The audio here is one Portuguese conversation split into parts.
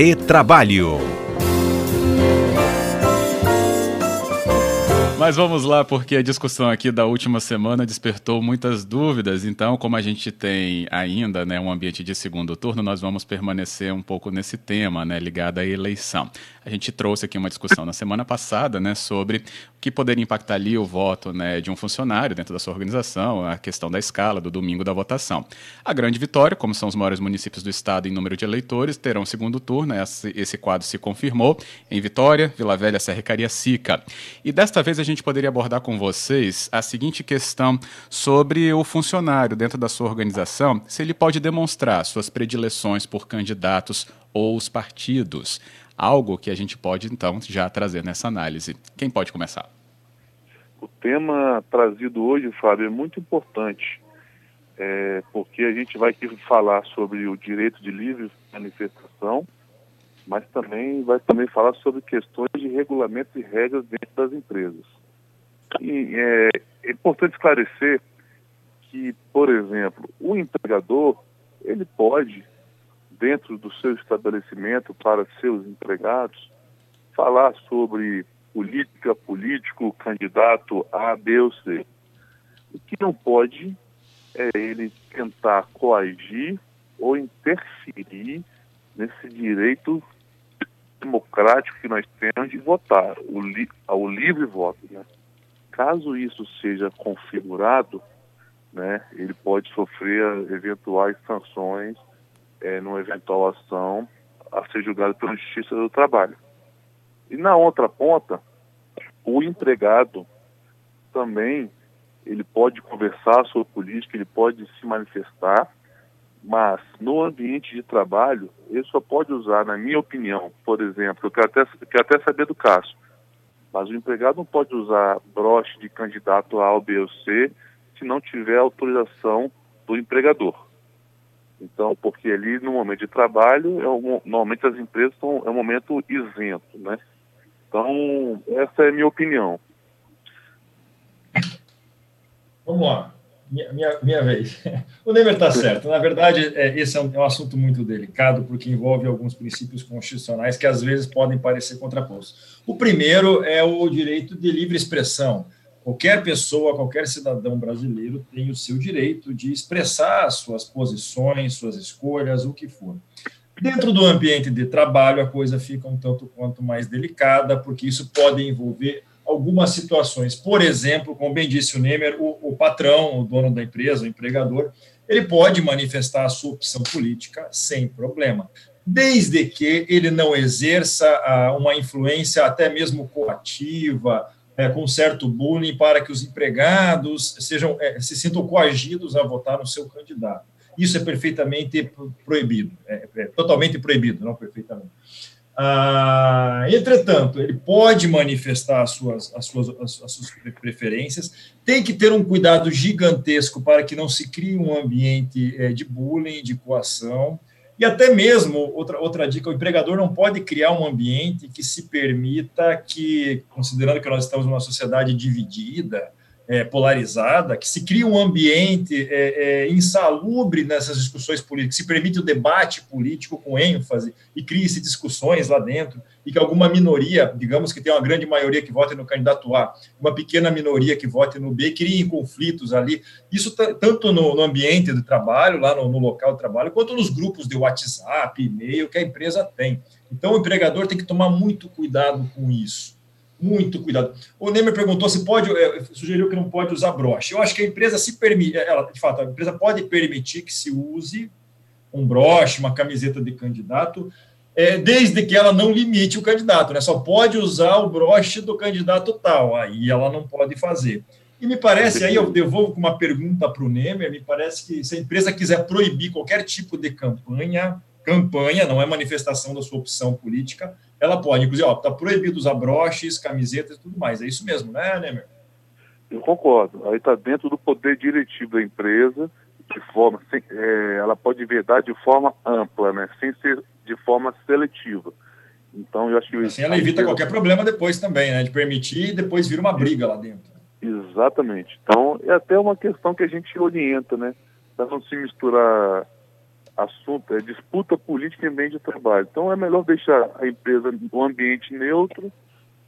Retrabalho. Mas vamos lá, porque a discussão aqui da última semana despertou muitas dúvidas. Então, como a gente tem ainda né, um ambiente de segundo turno, nós vamos permanecer um pouco nesse tema, né, ligado à eleição. A gente trouxe aqui uma discussão na semana passada né, sobre o que poderia impactar ali o voto né, de um funcionário dentro da sua organização, a questão da escala, do domingo da votação. A grande vitória, como são os maiores municípios do estado em número de eleitores, terão segundo turno. Esse, quadro se confirmou em Vitória, Vila Velha, Serra e Cariacica. E desta vez a gente poderia abordar com vocês a seguinte questão sobre o funcionário dentro da sua organização, se ele pode demonstrar suas predileções por candidatos ou os partidos. Algo que a gente pode, então, já trazer nessa análise. Quem pode começar? O tema trazido hoje, Fábio, é muito importante, é, porque a gente vai falar sobre o direito de livre manifestação, mas também vai também falar sobre questões de regulamentos e regras dentro das empresas. É, é importante esclarecer que, por exemplo, o empregador ele pode, dentro do seu estabelecimento para seus empregados, falar sobre política, político, candidato A, B ou C. O que não pode é ele tentar coagir ou interferir nesse direito democrático que nós temos de votar, o, li, ao livre voto. Né? Caso isso seja configurado, né, ele pode sofrer eventuais sanções é, numa eventual ação a ser julgada pela Justiça do Trabalho. E na outra ponta, o empregado também ele pode conversar sobre política, ele pode se manifestar, mas no ambiente de trabalho, ele só pode usar, na minha opinião, por exemplo, eu quero até, quero até saber do caso, mas o empregado não pode usar broche de candidato A, B ou C se não tiver autorização do empregador. Então, porque ali no momento de trabalho, é um, normalmente as empresas são é um momento isento, né? Então, essa é a minha opinião. Vamos lá minha, minha, minha vez. O Neymar está certo. Na verdade, é, esse é um, é um, assunto muito delicado, porque envolve alguns princípios constitucionais que às vezes podem parecer contrapostos. O primeiro é o direito de livre expressão. Qualquer pessoa, qualquer cidadão brasileiro tem o seu direito de expressar suas posições, suas escolhas, o que for. Dentro do ambiente de trabalho, a coisa fica um tanto quanto mais delicada, porque isso pode envolver algumas situações. Por exemplo, como bem disse o Nemer, o, o, patrão, o dono da empresa, o empregador, ele pode manifestar a sua opção política sem problema, desde que ele não exerça ah, uma influência até mesmo coativa, é, com certo bullying, para que os empregados sejam é, se sintam coagidos a votar no seu candidato. Isso é perfeitamente proibido, é, é totalmente proibido, não perfeitamente. Ah, entretanto, ele pode manifestar as suas, as, suas, as suas preferências, tem que ter um cuidado gigantesco para que não se crie um ambiente é, de bullying, de coação, e até mesmo, outra, outra dica, o empregador não pode criar um ambiente que se permita que, considerando que nós estamos numa sociedade dividida, é, polarizada, que se cria um ambiente é, é, insalubre nessas discussões políticas, se permite o debate político com ênfase e cria-se discussões lá dentro, e que alguma minoria, digamos que tem uma grande maioria que vote no candidato A, uma pequena minoria que vote no B, criem conflitos ali. Isso tanto no, no ambiente do trabalho, lá no, no local de trabalho, quanto nos grupos de WhatsApp, e-mail que a empresa tem. Então, o empregador tem que tomar muito cuidado com isso muito cuidado. O Neymar perguntou se pode, é, sugeriu que não pode usar broche. Eu acho que a empresa se permite, é, ela, de fato, a empresa pode permitir que se use um broche, uma camiseta de candidato, é, desde que ela não limite o candidato, né? Só pode usar o broche do candidato tal, aí ela não pode fazer. E me parece, aí eu devolvo com uma pergunta para o Nemer, me parece que se a empresa quiser proibir qualquer tipo de campanha, campanha, não é manifestação da sua opção política, ela pode, inclusive, ó, está proibido usar broches, camisetas e tudo mais. É isso mesmo, né, Nemer? Eu concordo. Aí está dentro do poder diretivo da empresa, de forma, sem, é, ela pode vedar de forma ampla, né, sem ser de forma seletiva. Então, eu acho que assim ela evita qualquer problema depois também, né, de permitir e depois vira uma briga lá dentro. Exatamente. Então, é até uma questão que a gente orienta, né, para não se misturar assunto, é disputa política em ambiente de trabalho. Então é melhor deixar a empresa no ambiente neutro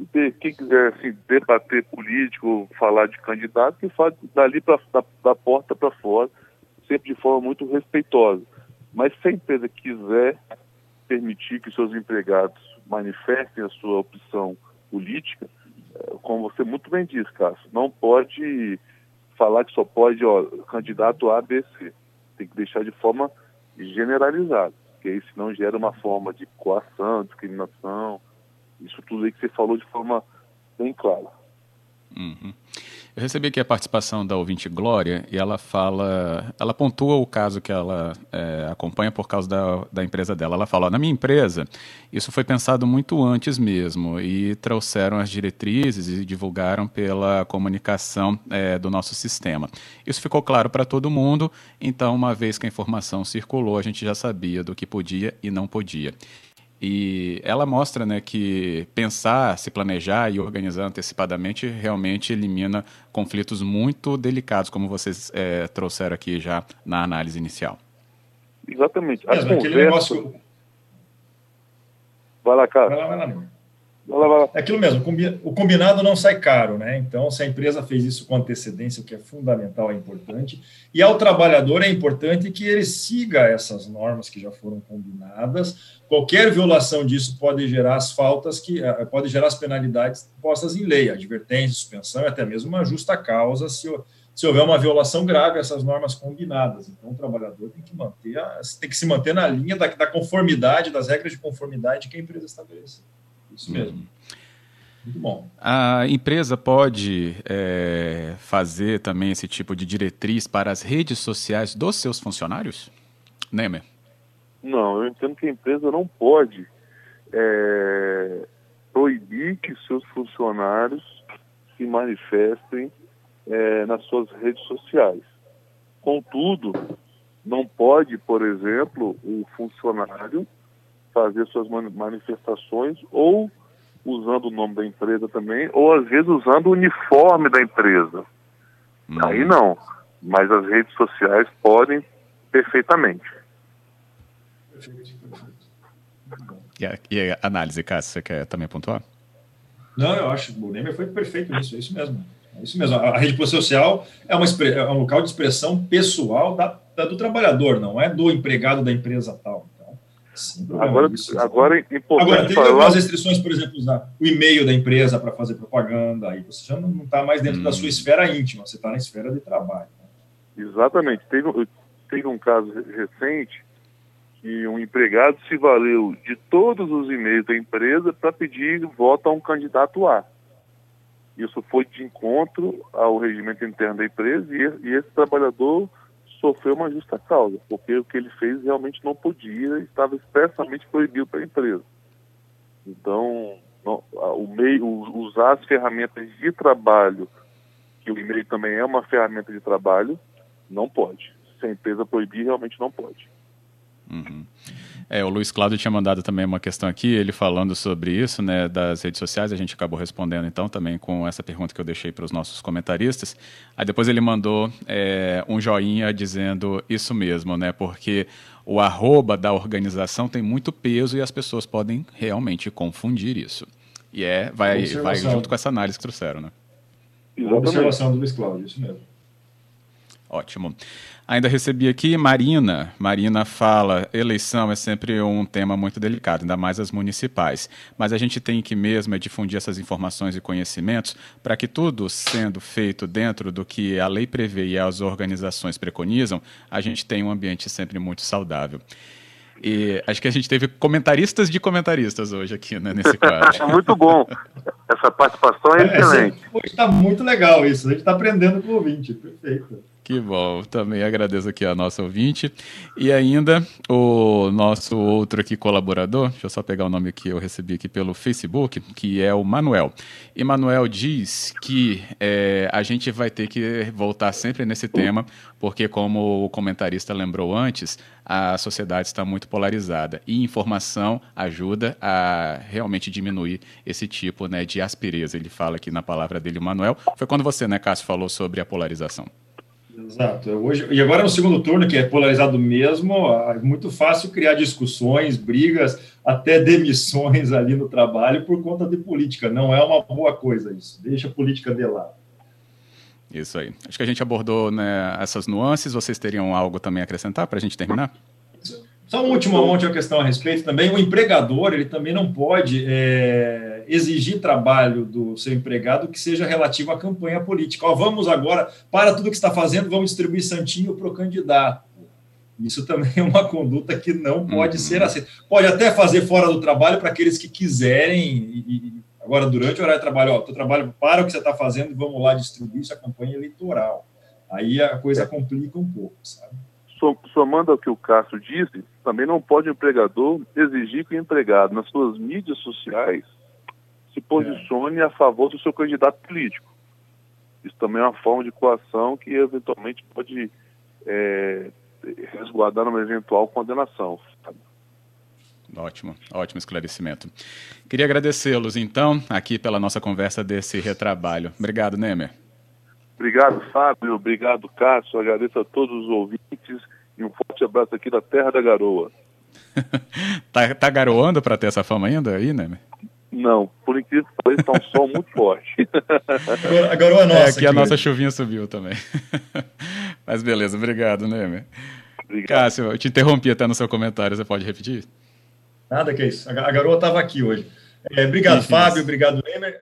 e ter, quem quiser assim, debater político, falar de candidato, que faz dali pra, da, da porta para fora, sempre de forma muito respeitosa. Mas se a empresa quiser permitir que seus empregados manifestem a sua opção política, é, como você muito bem disse, Cássio, não pode falar que só pode, ó, candidato A, B, C. Tem que deixar de forma generalizada, porque aí senão gera uma forma de coação, discriminação, isso tudo aí que você falou de forma bem clara. Uhum. Eu recebi aqui a participação da ouvinte Glória e ela fala, ela pontua o caso que ela é, acompanha por causa da, da empresa dela. Ela fala: na minha empresa, isso foi pensado muito antes mesmo e trouxeram as diretrizes e divulgaram pela comunicação é, do nosso sistema. Isso ficou claro para todo mundo, então, uma vez que a informação circulou, a gente já sabia do que podia e não podia. E ela mostra né, que pensar, se planejar e organizar antecipadamente realmente elimina conflitos muito delicados, como vocês é, trouxeram aqui já na análise inicial. Exatamente. A Mesmo, conversa... negócio... Vai lá, cara. Vai lá, vai lá. É aquilo mesmo, o combinado não sai caro, né? Então, se a empresa fez isso com antecedência, o que é fundamental, é importante. E ao trabalhador é importante que ele siga essas normas que já foram combinadas. Qualquer violação disso pode gerar as faltas que eh, pode gerar as penalidades postas em lei, advertência, suspensão até mesmo uma justa causa se, se houver uma violação grave essas normas combinadas. Então, o trabalhador tem que manter, tem que se manter na linha da, da conformidade, das regras de conformidade que a empresa estabelece. Isso mesmo. Muito bom. A empresa pode é, fazer também esse tipo de diretriz para as redes sociais dos seus funcionários? Nemer? Não, eu entendo que a empresa não pode é, proibir que seus funcionários se manifestem é, nas suas redes sociais. Contudo, não pode, por exemplo, o funcionário fazer suas manifestações ou usando o nome da empresa também, ou às vezes usando o uniforme da empresa. Hum. Aí não, mas as redes sociais podem perfeitamente. E a, e a análise, Cássio, você quer também pontuar? Não, eu acho que o Neymar foi perfeito nisso, é isso mesmo. É isso mesmo. A rede social é, uma, é um local de expressão pessoal da, da, do trabalhador, não é do empregado da empresa tal agora, isso, agora é importante Agora, tem falar... algumas restrições, por exemplo, usar o e-mail da empresa para fazer propaganda, aí você já não está mais dentro hum. da sua esfera íntima, você está na esfera de trabalho. Né? Exatamente. Teve, teve um caso recente que um empregado se valeu de todos os e-mails da empresa para pedir voto a um candidato A. Isso foi de encontro ao regimento interno da empresa e, e esse trabalhador sofreu uma justa causa, porque o que ele fez realmente não podia, estava expressamente proibido para a empresa. Então, não, o meio, usar as ferramentas de trabalho, que o e-mail também é uma ferramenta de trabalho, não pode. Se a empresa proibir, realmente não pode. Uhum. É, o Luiz Cláudio tinha mandado também uma questão aqui, ele falando sobre isso, né, das redes sociais, a gente acabou respondendo então também com essa pergunta que eu deixei para os nossos comentaristas. Aí depois ele mandou é, um joinha dizendo isso mesmo, né, porque o arroba da organização tem muito peso e as pessoas podem realmente confundir isso. E é, vai, vai junto com essa análise que trouxeram, né? Exatamente. Observação do Luiz Cláudio, isso mesmo. Ótimo. Ainda recebi aqui Marina. Marina fala: eleição é sempre um tema muito delicado, ainda mais as municipais. Mas a gente tem que mesmo é difundir essas informações e conhecimentos para que tudo sendo feito dentro do que a lei prevê e as organizações preconizam, a gente tenha um ambiente sempre muito saudável. E acho que a gente teve comentaristas de comentaristas hoje aqui, né, nesse quadro. muito bom. Essa participação é, é excelente. Está muito legal isso. A gente está aprendendo com o ouvinte. Perfeito. Que bom, também agradeço aqui a nossa ouvinte. E ainda o nosso outro aqui colaborador, deixa eu só pegar o nome que eu recebi aqui pelo Facebook, que é o Manuel. E Manuel diz que é, a gente vai ter que voltar sempre nesse tema, porque como o comentarista lembrou antes, a sociedade está muito polarizada e informação ajuda a realmente diminuir esse tipo né, de aspereza. Ele fala aqui na palavra dele, o Manuel. Foi quando você, né, Cássio, falou sobre a polarização. Exato. Hoje, e agora no segundo turno, que é polarizado mesmo, é muito fácil criar discussões, brigas, até demissões ali no trabalho por conta de política. Não é uma boa coisa isso. Deixa a política de lado. Isso aí. Acho que a gente abordou né, essas nuances. Vocês teriam algo também a acrescentar para a gente terminar? Só uma última, uma última questão a respeito também. O empregador ele também não pode é, exigir trabalho do seu empregado que seja relativo à campanha política. Ó, vamos agora, para tudo que está fazendo, vamos distribuir santinho para o candidato. Isso também é uma conduta que não pode uhum. ser aceita. Pode até fazer fora do trabalho para aqueles que quiserem, e, e, agora durante o horário de trabalho, ó, trabalho para o que você está fazendo e vamos lá distribuir isso a campanha eleitoral. Aí a coisa complica um pouco, sabe? Somando ao que o Cássio disse, também não pode o empregador exigir que o empregado, nas suas mídias sociais, se posicione é. a favor do seu candidato político. Isso também é uma forma de coação que eventualmente pode é, resguardar uma eventual condenação. Ótimo, ótimo esclarecimento. Queria agradecê-los, então, aqui pela nossa conversa desse retrabalho. Obrigado, Nemer. Obrigado, Fábio. Obrigado, Cássio. Agradeço a todos os ouvintes e um forte abraço aqui da Terra da Garoa. tá, tá garoando para ter essa fama ainda aí, né? Não, por incrível que pareça, está um sol muito forte. a garoa é nossa. É, aqui a nossa chuvinha subiu também. Mas beleza, obrigado, né, Obrigado. Cássio, eu te interrompi até no seu comentário, você pode repetir? Nada que é isso. A garoa estava aqui hoje. É, obrigado, Fábio. Obrigado, Nemer.